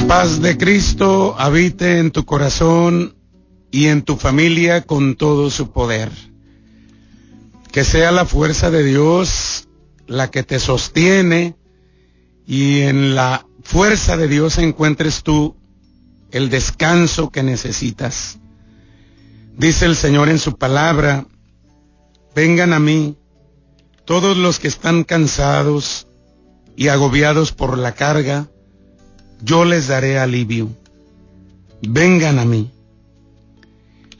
La paz de Cristo habite en tu corazón y en tu familia con todo su poder. Que sea la fuerza de Dios la que te sostiene y en la fuerza de Dios encuentres tú el descanso que necesitas. Dice el Señor en su palabra, vengan a mí todos los que están cansados y agobiados por la carga, yo les daré alivio. Vengan a mí.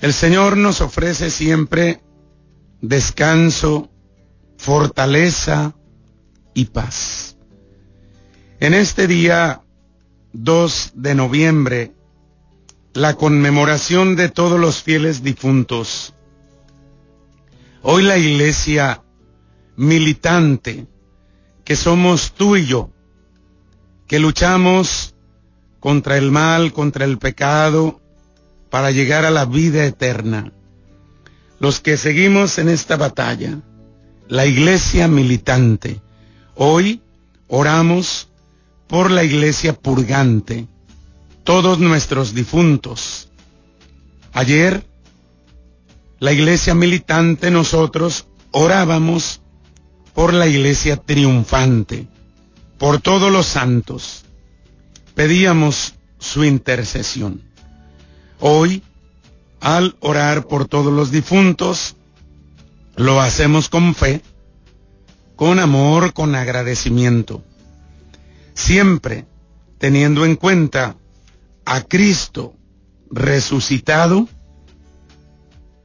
El Señor nos ofrece siempre descanso, fortaleza y paz. En este día 2 de noviembre, la conmemoración de todos los fieles difuntos. Hoy la iglesia militante, que somos tú y yo, que luchamos contra el mal, contra el pecado, para llegar a la vida eterna. Los que seguimos en esta batalla, la iglesia militante, hoy oramos por la iglesia purgante, todos nuestros difuntos. Ayer, la iglesia militante, nosotros orábamos por la iglesia triunfante, por todos los santos. Pedíamos su intercesión. Hoy, al orar por todos los difuntos, lo hacemos con fe, con amor, con agradecimiento, siempre teniendo en cuenta a Cristo resucitado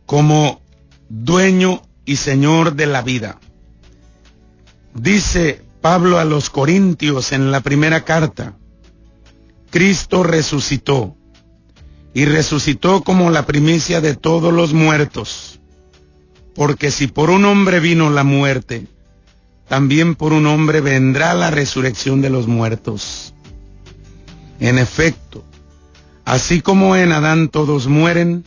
como dueño y Señor de la vida. Dice Pablo a los Corintios en la primera carta, Cristo resucitó y resucitó como la primicia de todos los muertos, porque si por un hombre vino la muerte, también por un hombre vendrá la resurrección de los muertos. En efecto, así como en Adán todos mueren,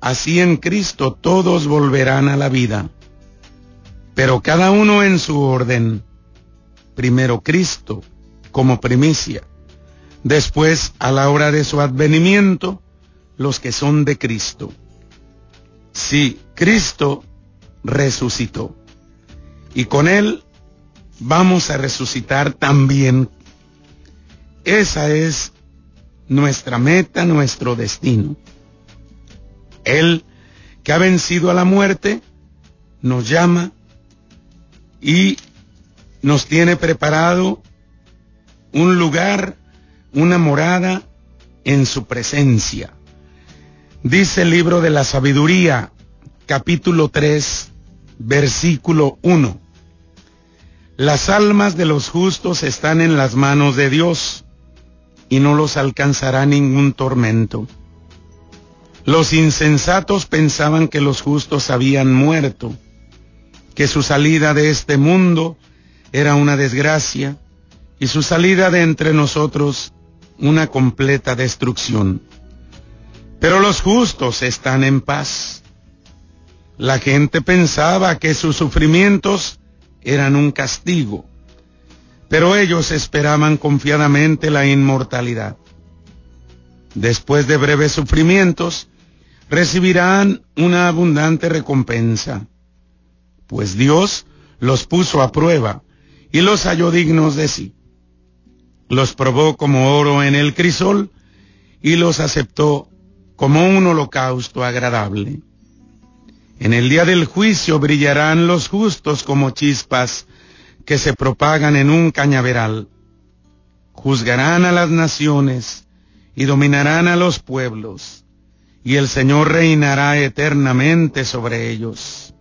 así en Cristo todos volverán a la vida pero cada uno en su orden. Primero Cristo como primicia, después a la hora de su advenimiento, los que son de Cristo. Sí, Cristo resucitó y con él vamos a resucitar también. Esa es nuestra meta, nuestro destino. Él que ha vencido a la muerte, nos llama y nos tiene preparado un lugar, una morada en su presencia. Dice el libro de la sabiduría, capítulo 3, versículo 1. Las almas de los justos están en las manos de Dios y no los alcanzará ningún tormento. Los insensatos pensaban que los justos habían muerto que su salida de este mundo era una desgracia y su salida de entre nosotros una completa destrucción. Pero los justos están en paz. La gente pensaba que sus sufrimientos eran un castigo, pero ellos esperaban confiadamente la inmortalidad. Después de breves sufrimientos, recibirán una abundante recompensa pues Dios los puso a prueba y los halló dignos de sí. Los probó como oro en el crisol y los aceptó como un holocausto agradable. En el día del juicio brillarán los justos como chispas que se propagan en un cañaveral. Juzgarán a las naciones y dominarán a los pueblos, y el Señor reinará eternamente sobre ellos.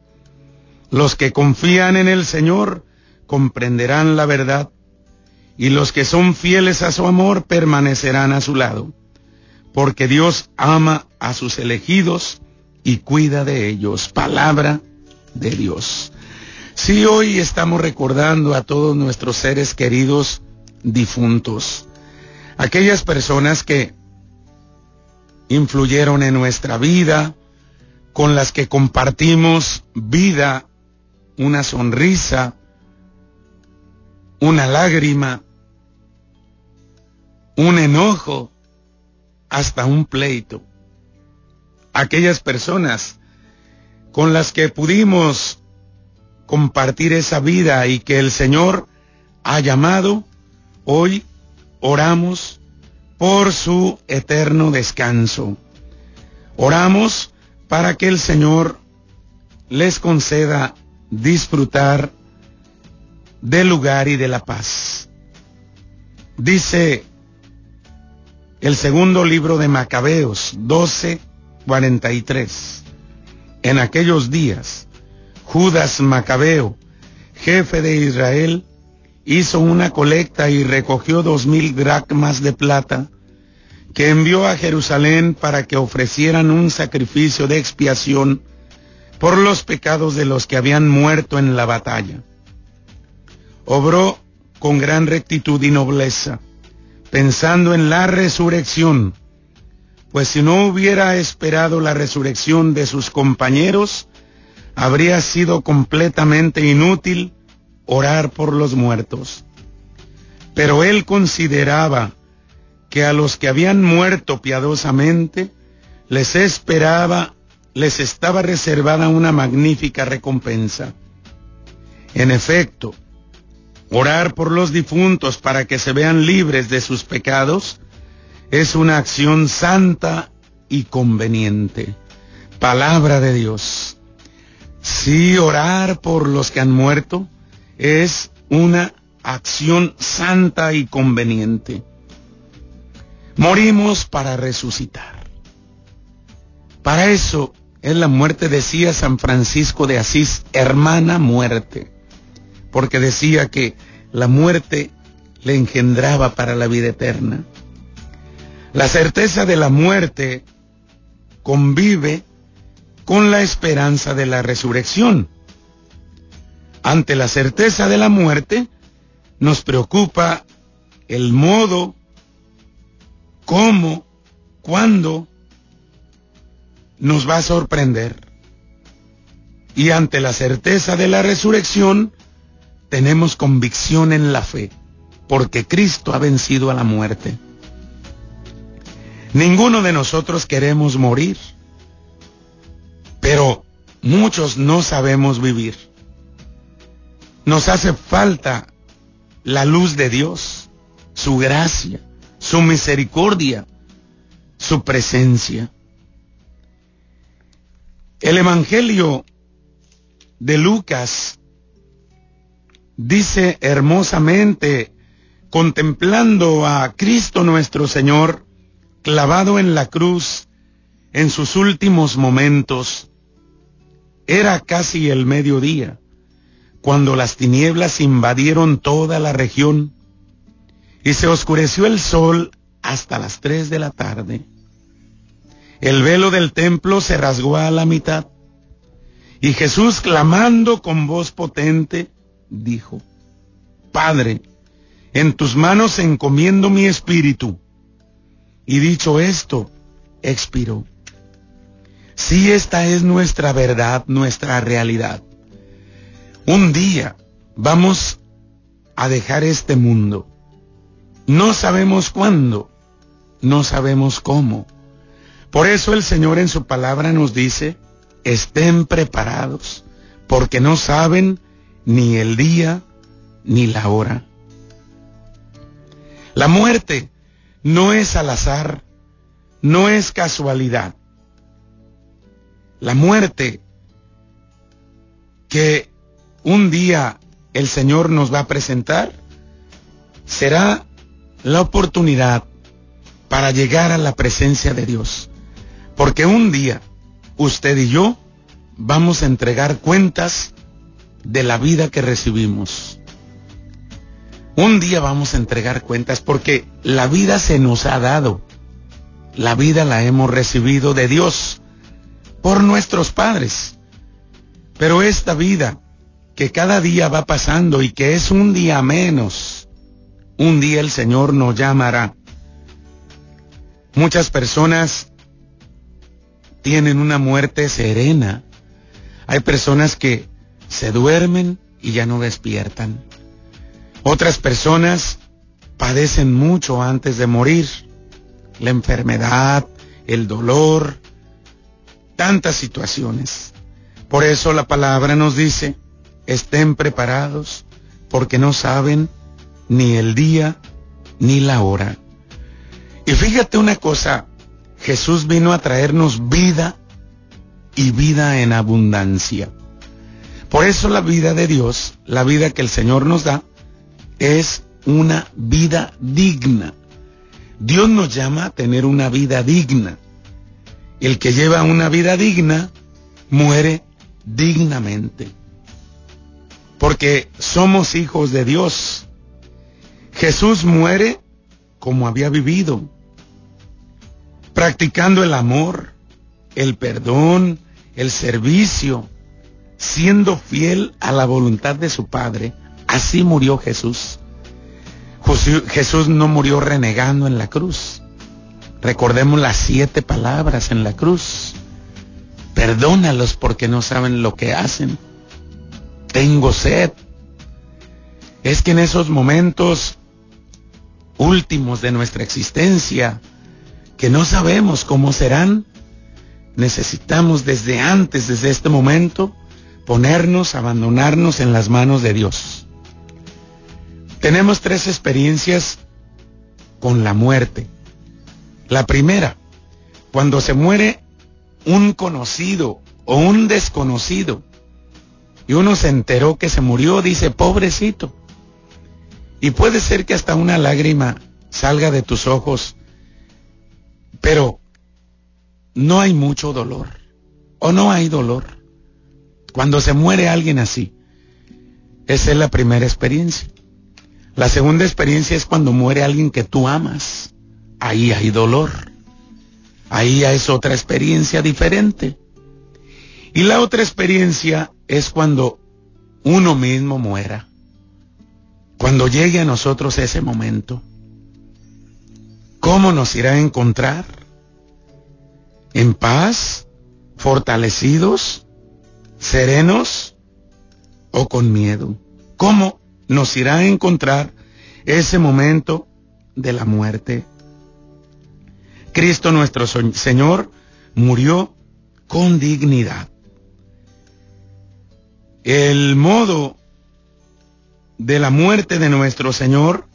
Los que confían en el Señor comprenderán la verdad y los que son fieles a su amor permanecerán a su lado, porque Dios ama a sus elegidos y cuida de ellos. Palabra de Dios. Si hoy estamos recordando a todos nuestros seres queridos difuntos, aquellas personas que influyeron en nuestra vida, con las que compartimos vida una sonrisa, una lágrima, un enojo, hasta un pleito. Aquellas personas con las que pudimos compartir esa vida y que el Señor ha llamado, hoy oramos por su eterno descanso. Oramos para que el Señor les conceda disfrutar del lugar y de la paz. Dice el segundo libro de Macabeos 12:43. En aquellos días, Judas Macabeo, jefe de Israel, hizo una colecta y recogió dos mil dracmas de plata que envió a Jerusalén para que ofrecieran un sacrificio de expiación por los pecados de los que habían muerto en la batalla. Obró con gran rectitud y nobleza, pensando en la resurrección, pues si no hubiera esperado la resurrección de sus compañeros, habría sido completamente inútil orar por los muertos. Pero él consideraba que a los que habían muerto piadosamente les esperaba, les estaba reservada una magnífica recompensa. En efecto, orar por los difuntos para que se vean libres de sus pecados es una acción santa y conveniente. Palabra de Dios. Sí, orar por los que han muerto es una acción santa y conveniente. Morimos para resucitar. Para eso es la muerte, decía San Francisco de Asís, hermana muerte, porque decía que la muerte le engendraba para la vida eterna. La certeza de la muerte convive con la esperanza de la resurrección. Ante la certeza de la muerte, nos preocupa el modo cómo, cuándo nos va a sorprender. Y ante la certeza de la resurrección, tenemos convicción en la fe, porque Cristo ha vencido a la muerte. Ninguno de nosotros queremos morir, pero muchos no sabemos vivir. Nos hace falta la luz de Dios, su gracia, su misericordia, su presencia. El Evangelio de Lucas dice hermosamente, contemplando a Cristo nuestro Señor clavado en la cruz en sus últimos momentos, era casi el mediodía, cuando las tinieblas invadieron toda la región y se oscureció el sol hasta las tres de la tarde. El velo del templo se rasgó a la mitad y Jesús clamando con voz potente dijo, Padre, en tus manos encomiendo mi espíritu. Y dicho esto, expiró. Si esta es nuestra verdad, nuestra realidad. Un día vamos a dejar este mundo no sabemos cuándo, no sabemos cómo. Por eso el Señor en su palabra nos dice, estén preparados, porque no saben ni el día ni la hora. La muerte no es al azar, no es casualidad. La muerte que un día el Señor nos va a presentar será la oportunidad para llegar a la presencia de Dios. Porque un día usted y yo vamos a entregar cuentas de la vida que recibimos. Un día vamos a entregar cuentas porque la vida se nos ha dado. La vida la hemos recibido de Dios por nuestros padres. Pero esta vida que cada día va pasando y que es un día menos, un día el Señor nos llamará. Muchas personas tienen una muerte serena. Hay personas que se duermen y ya no despiertan. Otras personas padecen mucho antes de morir. La enfermedad, el dolor, tantas situaciones. Por eso la palabra nos dice, estén preparados porque no saben ni el día ni la hora. Y fíjate una cosa, Jesús vino a traernos vida y vida en abundancia. Por eso la vida de Dios, la vida que el Señor nos da, es una vida digna. Dios nos llama a tener una vida digna. El que lleva una vida digna muere dignamente. Porque somos hijos de Dios. Jesús muere como había vivido, practicando el amor, el perdón, el servicio, siendo fiel a la voluntad de su Padre. Así murió Jesús. Jesús no murió renegando en la cruz. Recordemos las siete palabras en la cruz. Perdónalos porque no saben lo que hacen. Tengo sed. Es que en esos momentos últimos de nuestra existencia, que no sabemos cómo serán, necesitamos desde antes, desde este momento, ponernos, abandonarnos en las manos de Dios. Tenemos tres experiencias con la muerte. La primera, cuando se muere un conocido o un desconocido y uno se enteró que se murió, dice, pobrecito. Y puede ser que hasta una lágrima salga de tus ojos, pero no hay mucho dolor o no hay dolor. Cuando se muere alguien así, esa es la primera experiencia. La segunda experiencia es cuando muere alguien que tú amas. Ahí hay dolor. Ahí es otra experiencia diferente. Y la otra experiencia es cuando uno mismo muera. Cuando llegue a nosotros ese momento. ¿Cómo nos irá a encontrar? ¿En paz? ¿Fortalecidos? ¿Serenos? ¿O con miedo? ¿Cómo? nos irá a encontrar ese momento de la muerte. Cristo nuestro Señor murió con dignidad. El modo de la muerte de nuestro Señor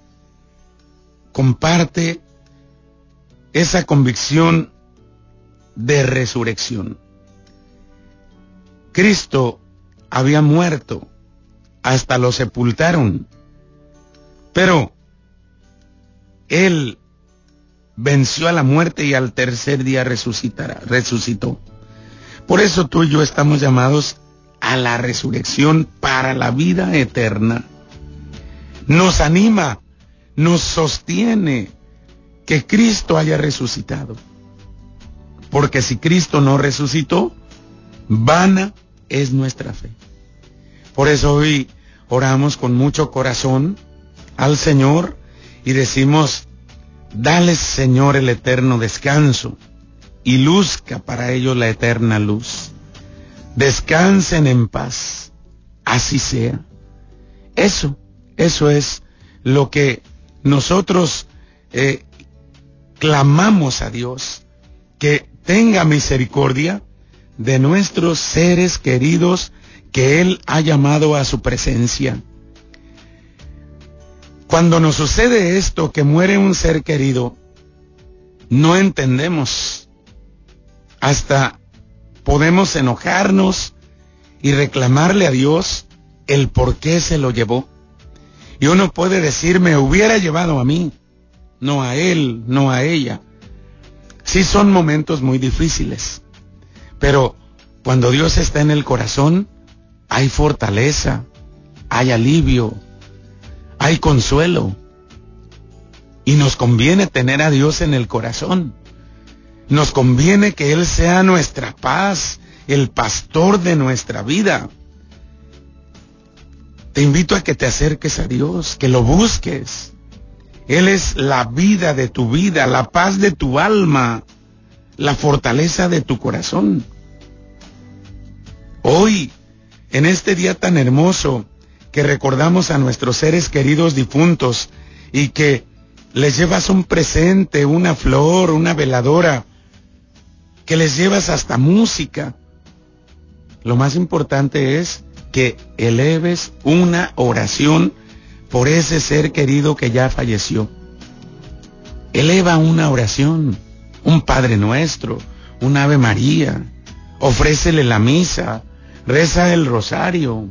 comparte esa convicción de resurrección. Cristo había muerto hasta lo sepultaron. Pero Él venció a la muerte y al tercer día resucitará, resucitó. Por eso tú y yo estamos llamados a la resurrección para la vida eterna. Nos anima, nos sostiene que Cristo haya resucitado. Porque si Cristo no resucitó, vana es nuestra fe. Por eso hoy oramos con mucho corazón al Señor y decimos, dale Señor el eterno descanso y luzca para ellos la eterna luz. Descansen en paz, así sea. Eso, eso es lo que nosotros eh, clamamos a Dios, que tenga misericordia de nuestros seres queridos que Él ha llamado a su presencia. Cuando nos sucede esto, que muere un ser querido, no entendemos. Hasta podemos enojarnos y reclamarle a Dios el por qué se lo llevó. Y uno puede decir, me hubiera llevado a mí, no a él, no a ella. Sí son momentos muy difíciles, pero cuando Dios está en el corazón, hay fortaleza, hay alivio, hay consuelo. Y nos conviene tener a Dios en el corazón. Nos conviene que Él sea nuestra paz, el pastor de nuestra vida. Te invito a que te acerques a Dios, que lo busques. Él es la vida de tu vida, la paz de tu alma, la fortaleza de tu corazón. Hoy en este día tan hermoso que recordamos a nuestros seres queridos difuntos y que les llevas un presente, una flor, una veladora, que les llevas hasta música. Lo más importante es que eleves una oración por ese ser querido que ya falleció. Eleva una oración, un Padre Nuestro, un Ave María, ofrécele la misa, reza el rosario.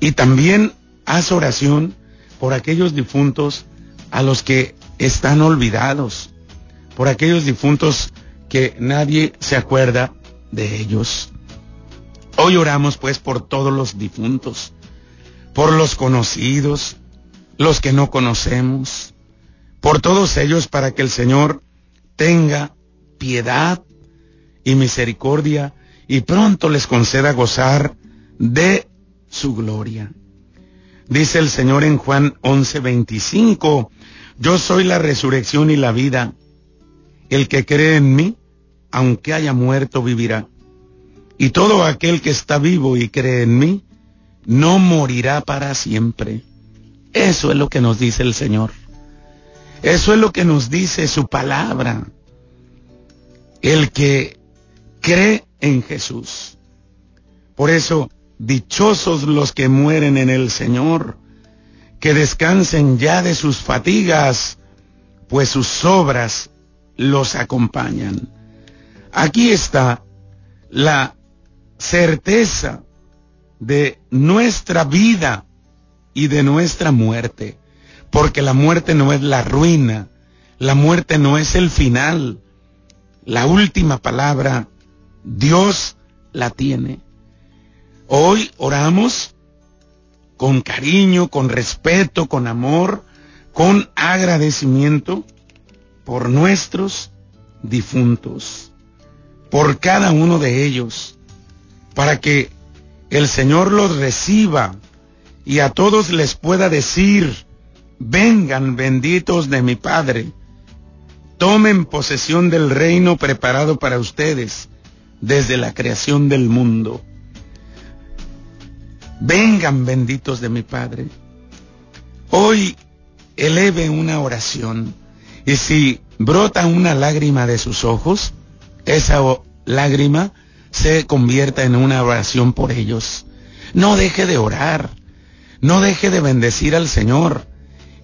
Y también haz oración por aquellos difuntos a los que están olvidados, por aquellos difuntos que nadie se acuerda de ellos. Hoy oramos pues por todos los difuntos, por los conocidos, los que no conocemos, por todos ellos para que el Señor tenga piedad y misericordia y pronto les conceda gozar de su gloria. Dice el Señor en Juan 11:25, yo soy la resurrección y la vida. El que cree en mí, aunque haya muerto, vivirá. Y todo aquel que está vivo y cree en mí, no morirá para siempre. Eso es lo que nos dice el Señor. Eso es lo que nos dice su palabra. El que cree en Jesús. Por eso, dichosos los que mueren en el Señor, que descansen ya de sus fatigas, pues sus obras los acompañan. Aquí está la certeza de nuestra vida y de nuestra muerte, porque la muerte no es la ruina, la muerte no es el final, la última palabra Dios la tiene. Hoy oramos con cariño, con respeto, con amor, con agradecimiento por nuestros difuntos, por cada uno de ellos, para que el Señor los reciba y a todos les pueda decir, vengan benditos de mi Padre, tomen posesión del reino preparado para ustedes desde la creación del mundo. Vengan benditos de mi Padre. Hoy eleve una oración y si brota una lágrima de sus ojos, esa lágrima se convierta en una oración por ellos. No deje de orar, no deje de bendecir al Señor.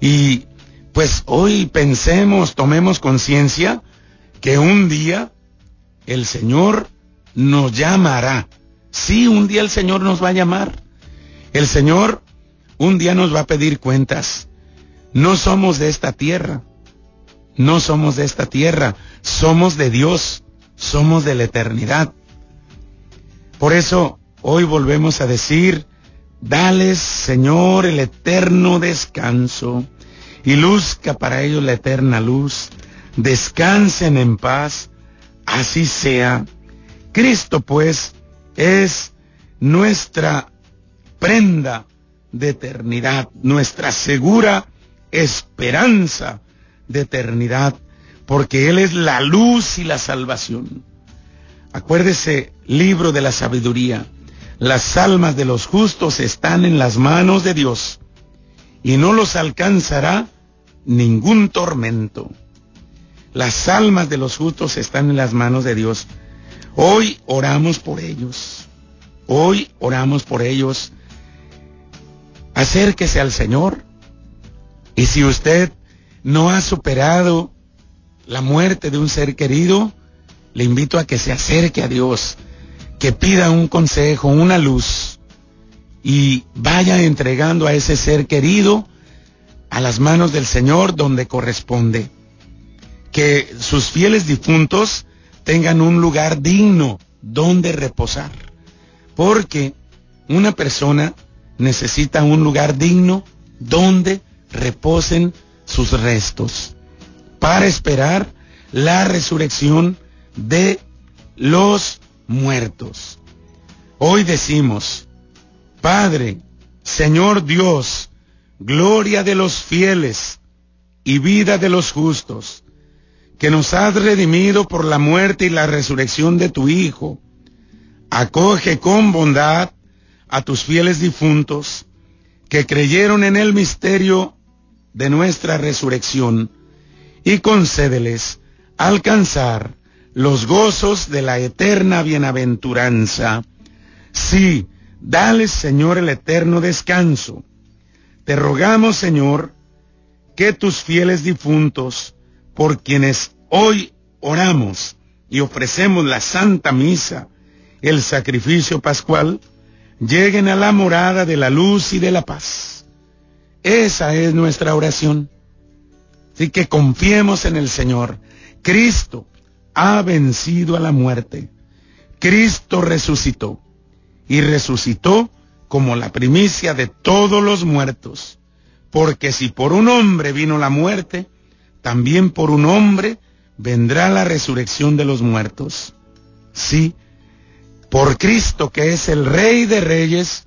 Y pues hoy pensemos, tomemos conciencia que un día el Señor nos llamará. Sí, un día el Señor nos va a llamar. El Señor un día nos va a pedir cuentas. No somos de esta tierra. No somos de esta tierra. Somos de Dios. Somos de la eternidad. Por eso hoy volvemos a decir, dales Señor el eterno descanso y luzca para ellos la eterna luz. Descansen en paz. Así sea. Cristo pues es nuestra prenda de eternidad, nuestra segura esperanza de eternidad, porque Él es la luz y la salvación. Acuérdese, libro de la sabiduría, las almas de los justos están en las manos de Dios y no los alcanzará ningún tormento. Las almas de los justos están en las manos de Dios Hoy oramos por ellos. Hoy oramos por ellos. Acérquese al Señor. Y si usted no ha superado la muerte de un ser querido, le invito a que se acerque a Dios, que pida un consejo, una luz, y vaya entregando a ese ser querido a las manos del Señor donde corresponde. Que sus fieles difuntos tengan un lugar digno donde reposar. Porque una persona necesita un lugar digno donde reposen sus restos para esperar la resurrección de los muertos. Hoy decimos, Padre, Señor Dios, gloria de los fieles y vida de los justos que nos has redimido por la muerte y la resurrección de tu Hijo. Acoge con bondad a tus fieles difuntos que creyeron en el misterio de nuestra resurrección y concédeles alcanzar los gozos de la eterna bienaventuranza. Sí, dale, Señor, el eterno descanso. Te rogamos, Señor, que tus fieles difuntos, por quienes hoy oramos y ofrecemos la Santa Misa, el sacrificio pascual, lleguen a la morada de la luz y de la paz. Esa es nuestra oración. Así que confiemos en el Señor. Cristo ha vencido a la muerte. Cristo resucitó y resucitó como la primicia de todos los muertos. Porque si por un hombre vino la muerte, también por un hombre vendrá la resurrección de los muertos. Sí, por Cristo que es el Rey de Reyes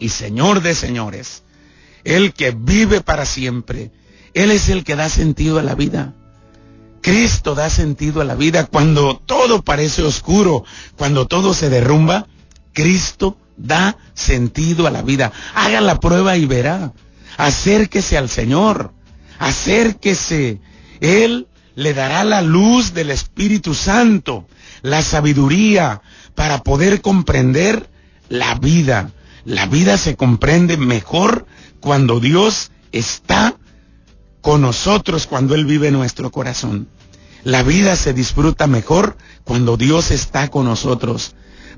y Señor de Señores, el que vive para siempre, Él es el que da sentido a la vida. Cristo da sentido a la vida cuando todo parece oscuro, cuando todo se derrumba, Cristo da sentido a la vida. Haga la prueba y verá. Acérquese al Señor, acérquese. Él le dará la luz del Espíritu Santo, la sabiduría, para poder comprender la vida. La vida se comprende mejor cuando Dios está con nosotros, cuando Él vive en nuestro corazón. La vida se disfruta mejor cuando Dios está con nosotros,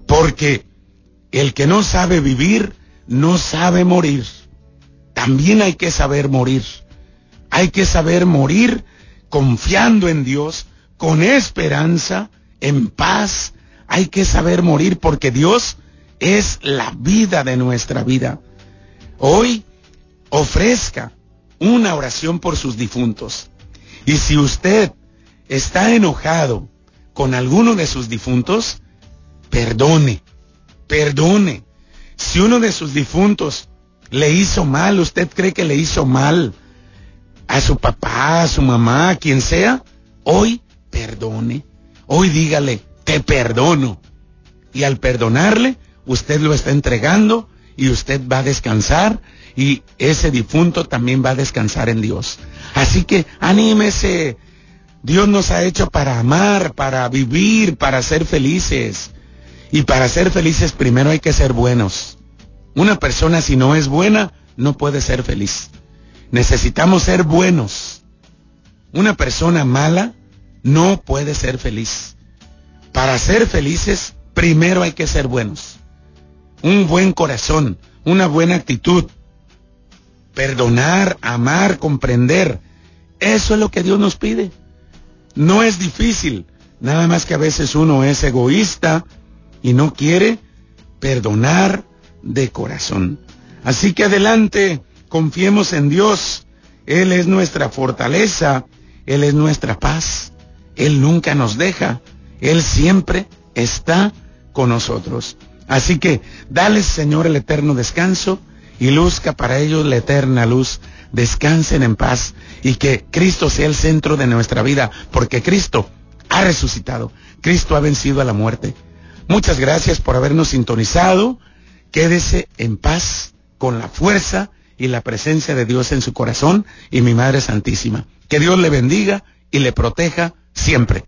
porque el que no sabe vivir no sabe morir. También hay que saber morir. Hay que saber morir confiando en Dios, con esperanza, en paz, hay que saber morir porque Dios es la vida de nuestra vida. Hoy ofrezca una oración por sus difuntos. Y si usted está enojado con alguno de sus difuntos, perdone, perdone. Si uno de sus difuntos le hizo mal, usted cree que le hizo mal a su papá, a su mamá, a quien sea, hoy perdone. Hoy dígale, te perdono. Y al perdonarle, usted lo está entregando y usted va a descansar y ese difunto también va a descansar en Dios. Así que anímese. Dios nos ha hecho para amar, para vivir, para ser felices. Y para ser felices primero hay que ser buenos. Una persona si no es buena no puede ser feliz. Necesitamos ser buenos. Una persona mala no puede ser feliz. Para ser felices, primero hay que ser buenos. Un buen corazón, una buena actitud. Perdonar, amar, comprender. Eso es lo que Dios nos pide. No es difícil, nada más que a veces uno es egoísta y no quiere perdonar de corazón. Así que adelante, confiemos en Dios. Él es nuestra fortaleza, Él es nuestra paz. Él nunca nos deja. Él siempre está con nosotros. Así que dale, Señor, el eterno descanso y luzca para ellos la eterna luz. Descansen en paz y que Cristo sea el centro de nuestra vida, porque Cristo ha resucitado. Cristo ha vencido a la muerte. Muchas gracias por habernos sintonizado. Quédese en paz con la fuerza y la presencia de Dios en su corazón y mi Madre Santísima. Que Dios le bendiga y le proteja siempre.